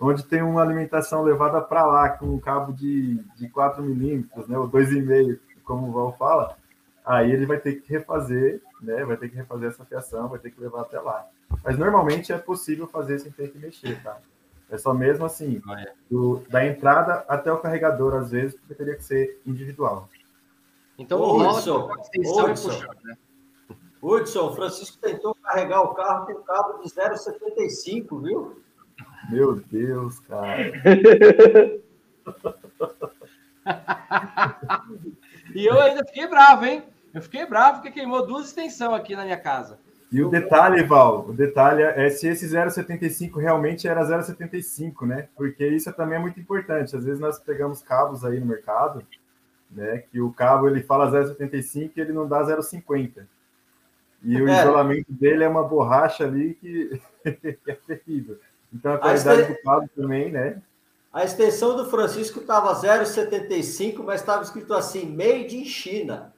onde tem uma alimentação levada para lá com um cabo de, de 4 milímetros, né, ou 2,5, como o Val fala, aí ele vai ter que refazer, né, vai ter que refazer essa fiação, vai ter que levar até lá. Mas normalmente é possível fazer sem ter que mexer, tá? É só mesmo assim, ah, é. do, da entrada até o carregador, às vezes, porque teria que ser individual. Então, o Hudson, Hudson, né? Hudson, Francisco tentou carregar o carro com cabo de 0,75, viu? Meu Deus, cara. e eu ainda fiquei bravo, hein? Eu fiquei bravo porque queimou duas extensões aqui na minha casa. E o detalhe, Val, o detalhe é se esse 0,75 realmente era 0,75, né? Porque isso também é muito importante. Às vezes nós pegamos cabos aí no mercado, né? Que o cabo ele fala 0,75 e ele não dá 0,50. E o é. isolamento dele é uma borracha ali que é terrível. Então a qualidade a do cabo também, né? A extensão do Francisco estava 0,75, mas estava escrito assim, made in China.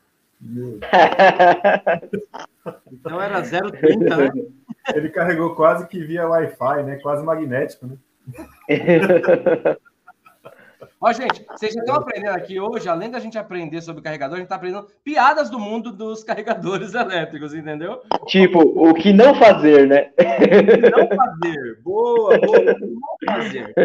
Então era 0,30, né? Ele carregou quase que via Wi-Fi, né? Quase magnético, né? Ó, gente, vocês já estão aprendendo aqui hoje, além da gente aprender sobre carregador, a gente está aprendendo piadas do mundo dos carregadores elétricos, entendeu? Tipo, o que não fazer, né? O que não fazer. Boa, boa. O que não fazer. Tá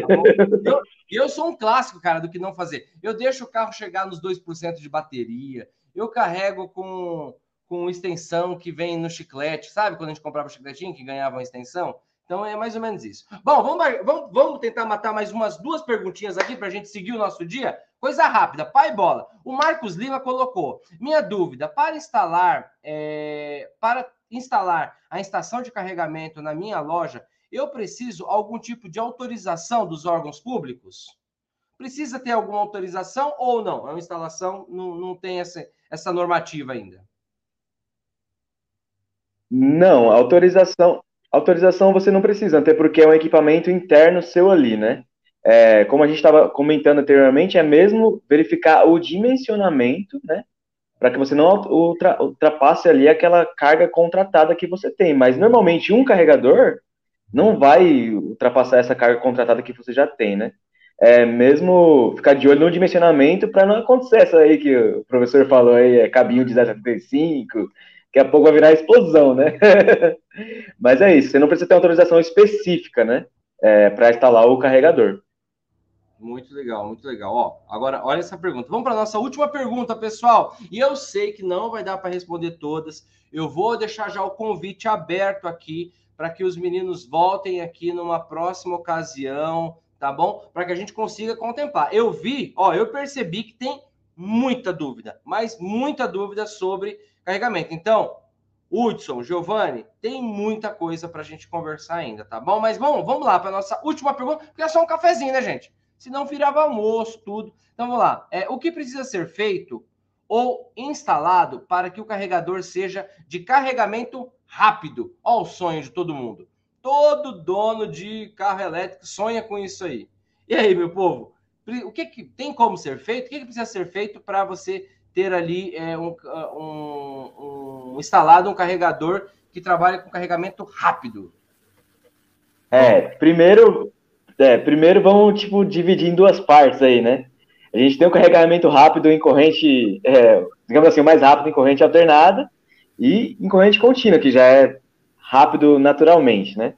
eu, eu sou um clássico, cara, do que não fazer. Eu deixo o carro chegar nos 2% de bateria, eu carrego com, com extensão que vem no chiclete, sabe? Quando a gente comprava chicletinho que ganhava uma extensão? Então é mais ou menos isso. Bom, vamos, vamos, vamos tentar matar mais umas duas perguntinhas aqui para a gente seguir o nosso dia. Coisa rápida, pai bola. O Marcos Lima colocou: minha dúvida, para instalar, é, para instalar a estação de carregamento na minha loja, eu preciso algum tipo de autorização dos órgãos públicos? Precisa ter alguma autorização ou não? É uma instalação, não, não tem essa, essa normativa ainda. Não, autorização, Autorização você não precisa, até porque é um equipamento interno seu ali, né? É, como a gente estava comentando anteriormente, é mesmo verificar o dimensionamento, né? Para que você não ultra, ultrapasse ali aquela carga contratada que você tem. Mas normalmente um carregador não vai ultrapassar essa carga contratada que você já tem, né? É, mesmo ficar de olho no dimensionamento para não acontecer essa aí que o professor falou aí, é cabinho de 1075, daqui a pouco vai virar explosão, né? Mas é isso, você não precisa ter autorização específica, né? É, para instalar o carregador. Muito legal, muito legal. Ó, agora, olha essa pergunta. Vamos para nossa última pergunta, pessoal. E eu sei que não vai dar para responder todas. Eu vou deixar já o convite aberto aqui para que os meninos voltem aqui numa próxima ocasião, tá bom? Para que a gente consiga contemplar. Eu vi, ó, eu percebi que tem muita dúvida, mas muita dúvida sobre carregamento. Então, Hudson, Giovanni, tem muita coisa para a gente conversar ainda, tá bom? Mas bom, vamos lá para nossa última pergunta, porque é só um cafezinho, né, gente? senão virava almoço, tudo. Então vamos lá. É, o que precisa ser feito ou instalado para que o carregador seja de carregamento rápido? Olha o sonho de todo mundo. Todo dono de carro elétrico sonha com isso aí. E aí, meu povo? O que, que tem como ser feito? O que, que precisa ser feito para você ter ali é, um, um, um, instalado um carregador que trabalha com carregamento rápido? É, primeiro é, primeiro vamos, tipo, dividir em duas partes aí, né? A gente tem o carregamento rápido em corrente, é, digamos assim, o mais rápido em corrente alternada e em corrente contínua, que já é rápido naturalmente, né?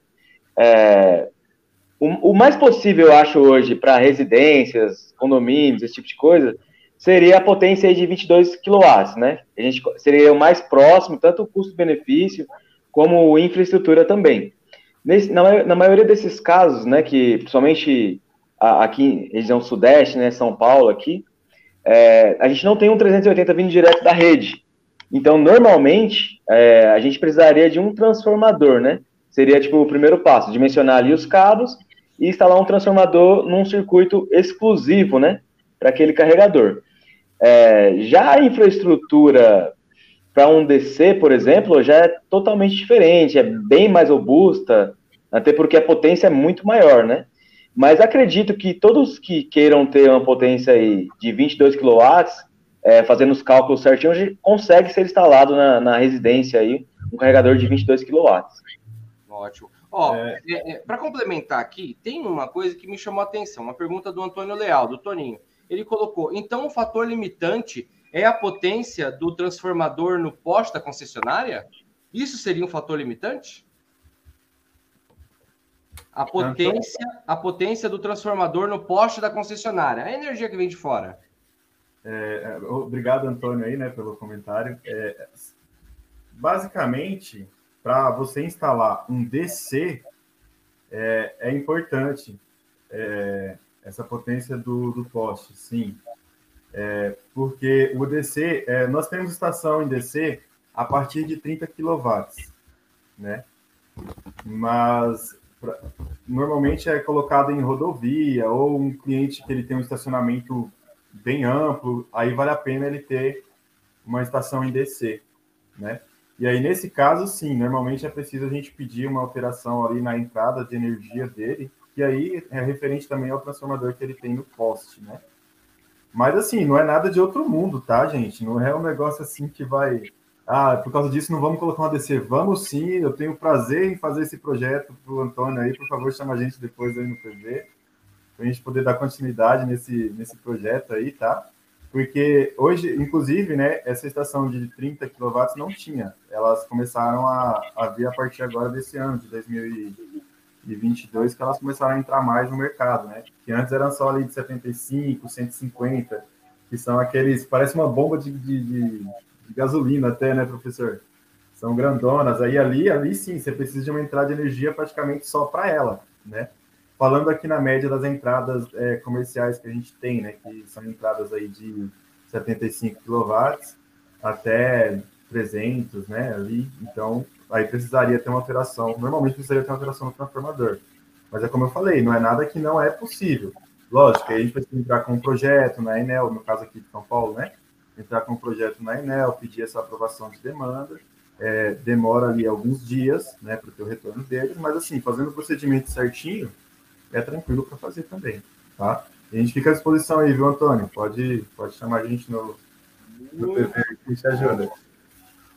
É, o, o, mais possível, eu acho, hoje, para residências, condomínios, esse tipo de coisa, seria a potência de 22 kW, né? A gente seria o mais próximo, tanto o custo-benefício, como infraestrutura também. Nesse, na, na, maioria desses casos, né, que principalmente aqui em região sudeste, né, São Paulo aqui, é, a gente não tem um 380 vindo direto da rede. Então, normalmente, é, a gente precisaria de um transformador, né? Seria, tipo, o primeiro passo, dimensionar ali os cabos e instalar um transformador num circuito exclusivo, né? Para aquele carregador. É, já a infraestrutura para um DC, por exemplo, já é totalmente diferente, é bem mais robusta, até porque a potência é muito maior, né? Mas acredito que todos que queiram ter uma potência aí de 22 kW, é, fazendo os cálculos certinho, consegue ser instalado na, na residência aí um carregador de 22 kW. Ótimo. Ó, é... é, é para complementar aqui, tem uma coisa que me chamou a atenção, uma pergunta do Antônio Leal, do Toninho. Ele colocou, então o fator limitante é a potência do transformador no poste da concessionária? Isso seria um fator limitante? A potência, a potência do transformador no poste da concessionária, a energia que vem de fora. É, é obrigado, Antônio, aí, né, pelo comentário. É, basicamente, para você instalar um DC, é, é importante é, essa potência do, do poste, sim. É, porque o DC, nós temos estação em DC a partir de 30 kW, né? Mas normalmente é colocado em rodovia ou um cliente que ele tem um estacionamento bem amplo, aí vale a pena ele ter uma estação em DC, né? E aí, nesse caso, sim, normalmente é preciso a gente pedir uma alteração ali na entrada de energia dele, que aí é referente também ao transformador que ele tem no poste, né? Mas assim, não é nada de outro mundo, tá, gente? Não é um negócio assim que vai. Ah, por causa disso não vamos colocar uma DC. Vamos sim, eu tenho prazer em fazer esse projeto para o Antônio aí. Por favor, chama a gente depois aí no PV, para a gente poder dar continuidade nesse, nesse projeto aí, tá? Porque hoje, inclusive, né, essa estação de 30 kW não tinha. Elas começaram a, a vir a partir agora desse ano, de 2020 2022 que elas começaram a entrar mais no mercado, né? Que antes eram só ali de 75, 150, que são aqueles, parece uma bomba de, de, de, de gasolina até, né, professor? São grandonas. Aí ali, ali sim, você precisa de uma entrada de energia praticamente só para ela, né? Falando aqui na média das entradas é, comerciais que a gente tem, né? Que são entradas aí de 75 kW até 300, né? Ali, então aí precisaria ter uma alteração. Normalmente precisaria ter uma alteração no transformador. Mas é como eu falei, não é nada que não é possível. Lógico, aí a gente precisa entrar com um projeto na Enel, no caso aqui de São Paulo, né? Entrar com um projeto na Enel, pedir essa aprovação de demanda. É, demora ali alguns dias, né, para ter o retorno deles, mas assim, fazendo o procedimento certinho, é tranquilo para fazer também, tá? E a gente fica à disposição aí, viu, Antônio? Pode, pode chamar a gente no, no PV que te ajuda.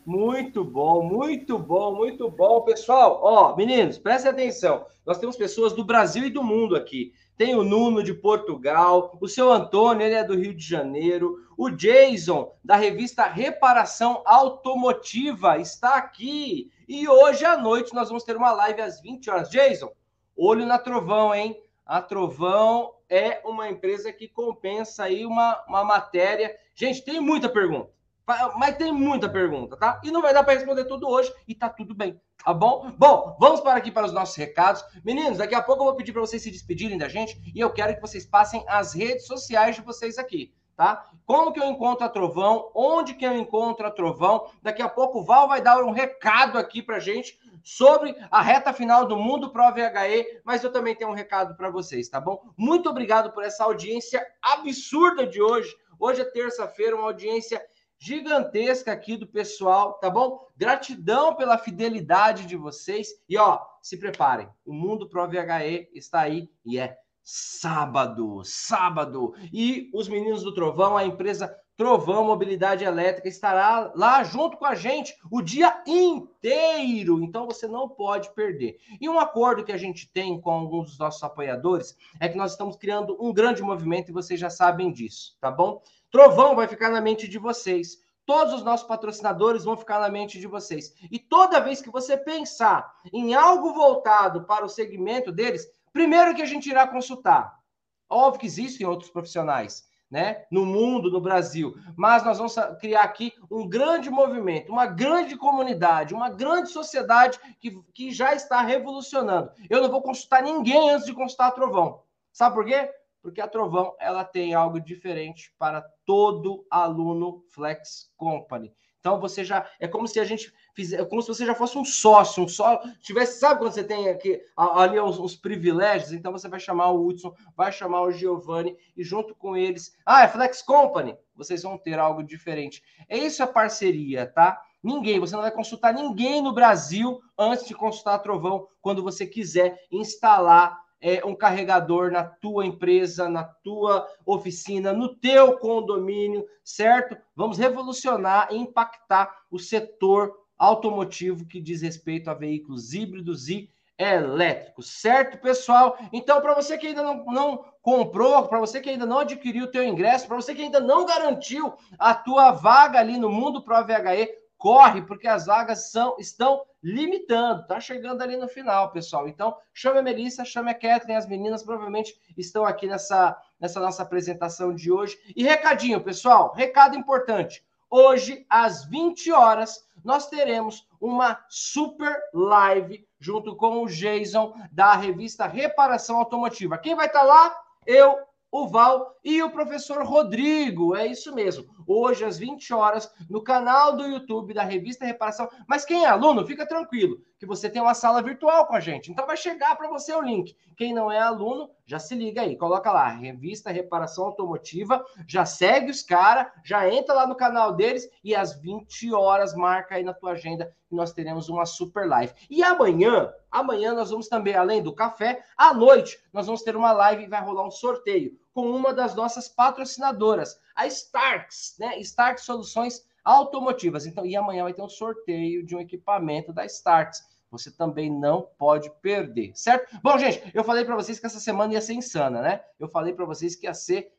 Muito bom, muito bom, muito bom, pessoal. Ó, meninos, prestem atenção. Nós temos pessoas do Brasil e do mundo aqui. Tem o Nuno de Portugal, o seu Antônio, ele é do Rio de Janeiro, o Jason da revista Reparação Automotiva está aqui. E hoje à noite nós vamos ter uma live às 20 horas. Jason, olho na Trovão, hein? A Trovão é uma empresa que compensa aí uma, uma matéria. Gente, tem muita pergunta. Mas tem muita pergunta, tá? E não vai dar para responder tudo hoje e tá tudo bem, tá bom? Bom, vamos para aqui para os nossos recados. Meninos, daqui a pouco eu vou pedir para vocês se despedirem da gente e eu quero que vocês passem as redes sociais de vocês aqui, tá? Como que eu encontro a Trovão? Onde que eu encontro a Trovão? Daqui a pouco o Val vai dar um recado aqui pra gente sobre a reta final do Mundo Pro VHE, mas eu também tenho um recado para vocês, tá bom? Muito obrigado por essa audiência absurda de hoje. Hoje é terça-feira, uma audiência gigantesca aqui do pessoal, tá bom? Gratidão pela fidelidade de vocês. E ó, se preparem, o Mundo Pro VHE está aí e é sábado, sábado. E os meninos do Trovão, a empresa Trovão Mobilidade Elétrica estará lá junto com a gente o dia inteiro. Então você não pode perder. E um acordo que a gente tem com alguns dos nossos apoiadores é que nós estamos criando um grande movimento e vocês já sabem disso, tá bom? Trovão vai ficar na mente de vocês. Todos os nossos patrocinadores vão ficar na mente de vocês. E toda vez que você pensar em algo voltado para o segmento deles, primeiro que a gente irá consultar. Óbvio que existem outros profissionais, né? No mundo, no Brasil. Mas nós vamos criar aqui um grande movimento, uma grande comunidade, uma grande sociedade que, que já está revolucionando. Eu não vou consultar ninguém antes de consultar a Trovão. Sabe por quê? porque a Trovão ela tem algo diferente para todo aluno Flex Company. Então você já é como se a gente fizesse, é como se você já fosse um sócio, um só tivesse, sabe quando você tem aqui ali os, os, privilégios, então você vai chamar o Hudson, vai chamar o Giovanni e junto com eles, ah, é Flex Company, vocês vão ter algo diferente. É isso a parceria, tá? Ninguém, você não vai consultar ninguém no Brasil antes de consultar a Trovão quando você quiser instalar é, um carregador na tua empresa, na tua oficina, no teu condomínio, certo? Vamos revolucionar e impactar o setor automotivo que diz respeito a veículos híbridos e elétricos, certo, pessoal? Então, para você que ainda não, não comprou, para você que ainda não adquiriu o teu ingresso, para você que ainda não garantiu a tua vaga ali no Mundo Pro VHE, corre, porque as vagas são, estão limitando, tá chegando ali no final, pessoal. Então, chame a Melissa, chame a Kathleen, as meninas provavelmente estão aqui nessa, nessa nossa apresentação de hoje. E recadinho, pessoal, recado importante. Hoje, às 20 horas, nós teremos uma super live junto com o Jason da revista Reparação Automotiva. Quem vai estar tá lá? Eu, o Val e o professor Rodrigo. É isso mesmo. Hoje, às 20 horas, no canal do YouTube da Revista Reparação. Mas quem é aluno, fica tranquilo, que você tem uma sala virtual com a gente. Então vai chegar para você o link. Quem não é aluno, já se liga aí. Coloca lá, Revista Reparação Automotiva. Já segue os caras, já entra lá no canal deles e às 20 horas marca aí na tua agenda que nós teremos uma super live. E amanhã, amanhã nós vamos também, além do café, à noite, nós vamos ter uma live e vai rolar um sorteio com uma das nossas patrocinadoras, a Starks, né? Starks Soluções Automotivas. Então, e amanhã vai ter um sorteio de um equipamento da Starks. Você também não pode perder, certo? Bom, gente, eu falei para vocês que essa semana ia ser insana, né? Eu falei para vocês que ia ser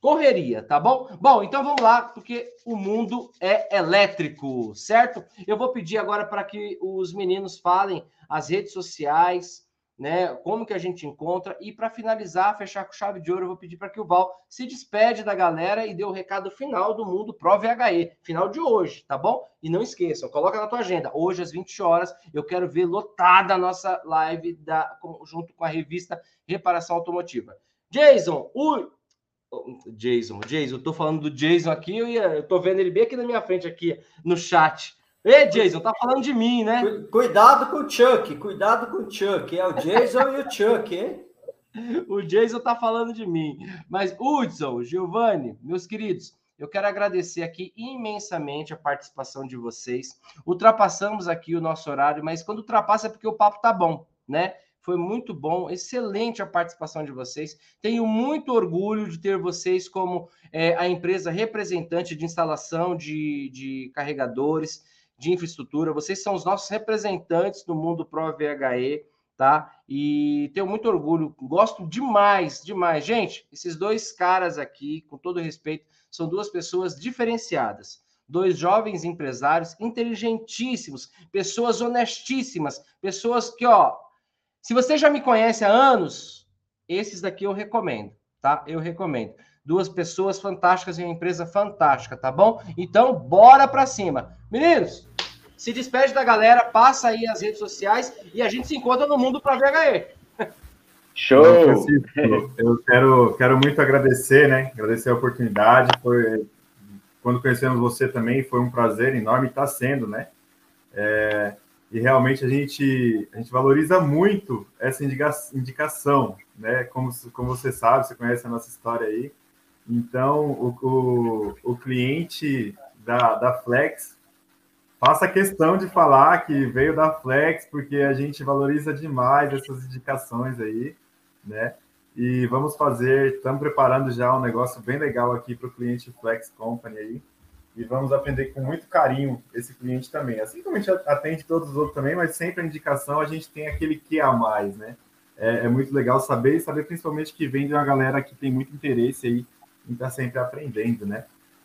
correria, tá bom? Bom, então vamos lá, porque o mundo é elétrico, certo? Eu vou pedir agora para que os meninos falem as redes sociais, né? Como que a gente encontra e para finalizar, fechar com chave de ouro, eu vou pedir para que o Val se despede da galera e dê o recado final do mundo Pro VHE, final de hoje, tá bom? E não esqueçam, coloca na tua agenda, hoje às 20 horas, eu quero ver lotada a nossa live da junto com a revista Reparação Automotiva. Jason, o Jason, Jason, eu tô falando do Jason aqui, eu, ia, eu tô vendo ele bem aqui na minha frente, aqui no chat. Ei, Jason, tá falando de mim, né? Cuidado com o Chuck, cuidado com o Chuck. É o Jason e o Chuck, hein? O Jason tá falando de mim. Mas, Hudson, Giovanni, meus queridos, eu quero agradecer aqui imensamente a participação de vocês. Ultrapassamos aqui o nosso horário, mas quando ultrapassa é porque o papo tá bom, né? Foi muito bom, excelente a participação de vocês. Tenho muito orgulho de ter vocês como é, a empresa representante de instalação de, de carregadores, de infraestrutura. Vocês são os nossos representantes do mundo Pro VHE, tá? E tenho muito orgulho, gosto demais, demais. Gente, esses dois caras aqui, com todo respeito, são duas pessoas diferenciadas dois jovens empresários inteligentíssimos, pessoas honestíssimas, pessoas que, ó, se você já me conhece há anos, esses daqui eu recomendo, tá? Eu recomendo. Duas pessoas fantásticas e uma empresa fantástica, tá bom? Então, bora para cima. Meninos, se despede da galera, passa aí as redes sociais e a gente se encontra no Mundo para VHE. Show! Eu quero, quero muito agradecer, né? Agradecer a oportunidade. Foi, quando conhecemos você também, foi um prazer enorme, está sendo, né? É, e realmente a gente, a gente valoriza muito essa indicação, né? Como, como você sabe, você conhece a nossa história aí. Então, o, o, o cliente da, da Flex faça questão de falar que veio da Flex, porque a gente valoriza demais essas indicações aí, né? E vamos fazer, estamos preparando já um negócio bem legal aqui para o cliente Flex Company aí e vamos atender com muito carinho esse cliente também. Assim como a gente atende todos os outros também, mas sempre a indicação a gente tem aquele que a mais, né? É, é muito legal saber e saber principalmente que vem de uma galera que tem muito interesse aí em estar tá sempre aprendendo, né?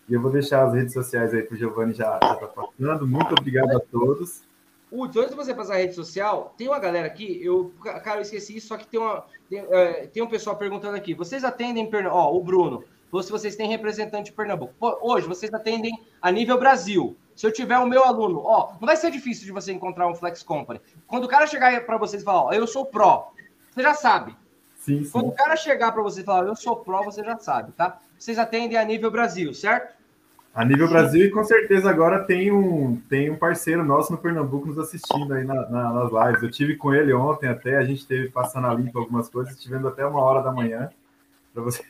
E eu vou deixar as redes sociais aí para o Giovanni já está passando. Muito obrigado a todos. Uds, antes de você passar a rede social, tem uma galera aqui, eu, cara, eu esqueci isso, só que tem, uma, tem, é, tem um pessoal perguntando aqui, vocês atendem, ó, o Bruno, ou se vocês têm representante de Pernambuco. Hoje, vocês atendem a nível Brasil. Se eu tiver o meu aluno, ó, não vai ser difícil de você encontrar um Flex Company. Quando o cara chegar para vocês e falar, ó, eu sou pró, você já sabe. Sim, sim. Quando o cara chegar para você e falar, eu sou pró, você já sabe, tá? Vocês atendem a nível Brasil, certo? A nível Brasil, e com certeza agora tem um, tem um parceiro nosso no Pernambuco nos assistindo aí na, na, nas lives. Eu tive com ele ontem até, a gente teve passando a limpo algumas coisas, tivemos até uma hora da manhã. Para você.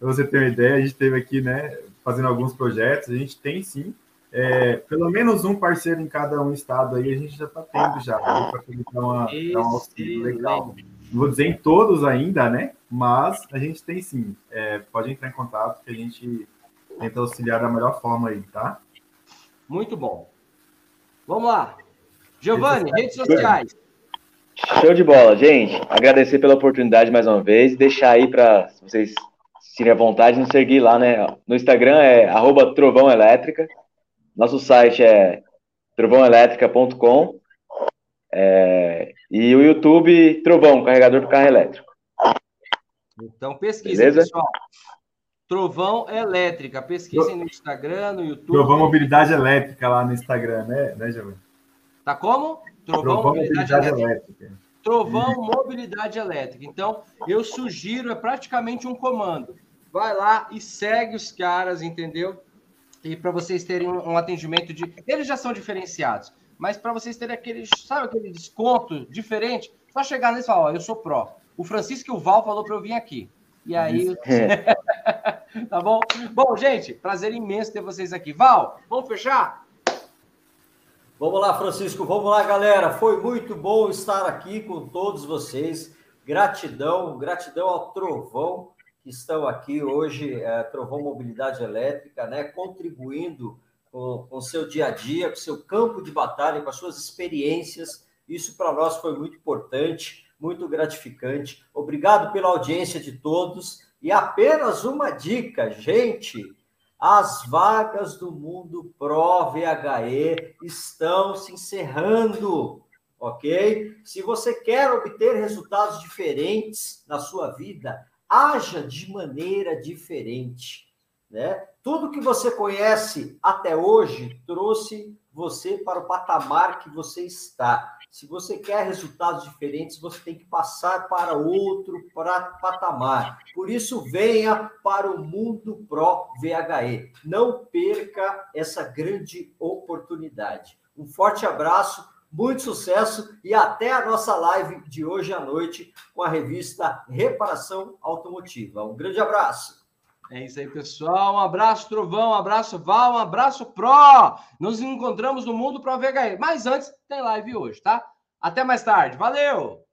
Você ter uma ideia, a gente teve aqui, né, fazendo alguns projetos, a gente tem sim, é, pelo menos um parceiro em cada um estado aí, a gente já está tendo já, para dar, uma, dar um auxílio legal. Não vou dizer em todos ainda, né, mas a gente tem sim, é, pode entrar em contato que a gente tenta auxiliar da melhor forma aí, tá? Muito bom. Vamos lá. Giovanni, redes sociais. Show de bola, gente. Agradecer pela oportunidade mais uma vez. Deixar aí para vocês tiver vontade de nos seguir lá, né? No Instagram é arroba Trovão Elétrica. Nosso site é trovãoelétrica.com. É, e o YouTube, Trovão, carregador do carro elétrico. Então pesquisa, Beleza? pessoal. Trovão Elétrica. Pesquisem no Instagram, no YouTube. Trovão Mobilidade Elétrica lá no Instagram, né, né Giovanni? Tá como? Trovão, Trovão Mobilidade, Mobilidade Elétrica. Elétrica. Trovão Mobilidade Elétrica. Então, eu sugiro, é praticamente um comando vai lá e segue os caras, entendeu? E para vocês terem um, atendimento de. Eles já são diferenciados, mas para vocês terem aquele, sabe, aquele desconto diferente, só chegar neles e falar: Ó, eu sou pró. O Francisco e o Val falou para eu vir aqui. E aí. tá bom? Bom, gente, prazer imenso ter vocês aqui. Val, vamos fechar? Vamos lá, Francisco, vamos lá, galera. Foi muito bom estar aqui com todos vocês. Gratidão, gratidão ao Trovão que estão aqui hoje, é, Trovão Mobilidade Elétrica, né, contribuindo com o seu dia a dia, com seu campo de batalha, com as suas experiências. Isso para nós foi muito importante, muito gratificante. Obrigado pela audiência de todos. E apenas uma dica, gente: as vagas do Mundo Pro VHE estão se encerrando, ok? Se você quer obter resultados diferentes na sua vida, haja de maneira diferente. Né? Tudo que você conhece até hoje trouxe você para o patamar que você está. Se você quer resultados diferentes, você tem que passar para outro patamar. Por isso, venha para o Mundo Pro VHE. Não perca essa grande oportunidade. Um forte abraço muito sucesso e até a nossa live de hoje à noite com a revista Reparação Automotiva. Um grande abraço. É isso aí, pessoal. Um abraço, Trovão, um abraço, Val, um abraço, Pro. Nos encontramos no Mundo Pro VHE. Mas antes, tem live hoje, tá? Até mais tarde. Valeu!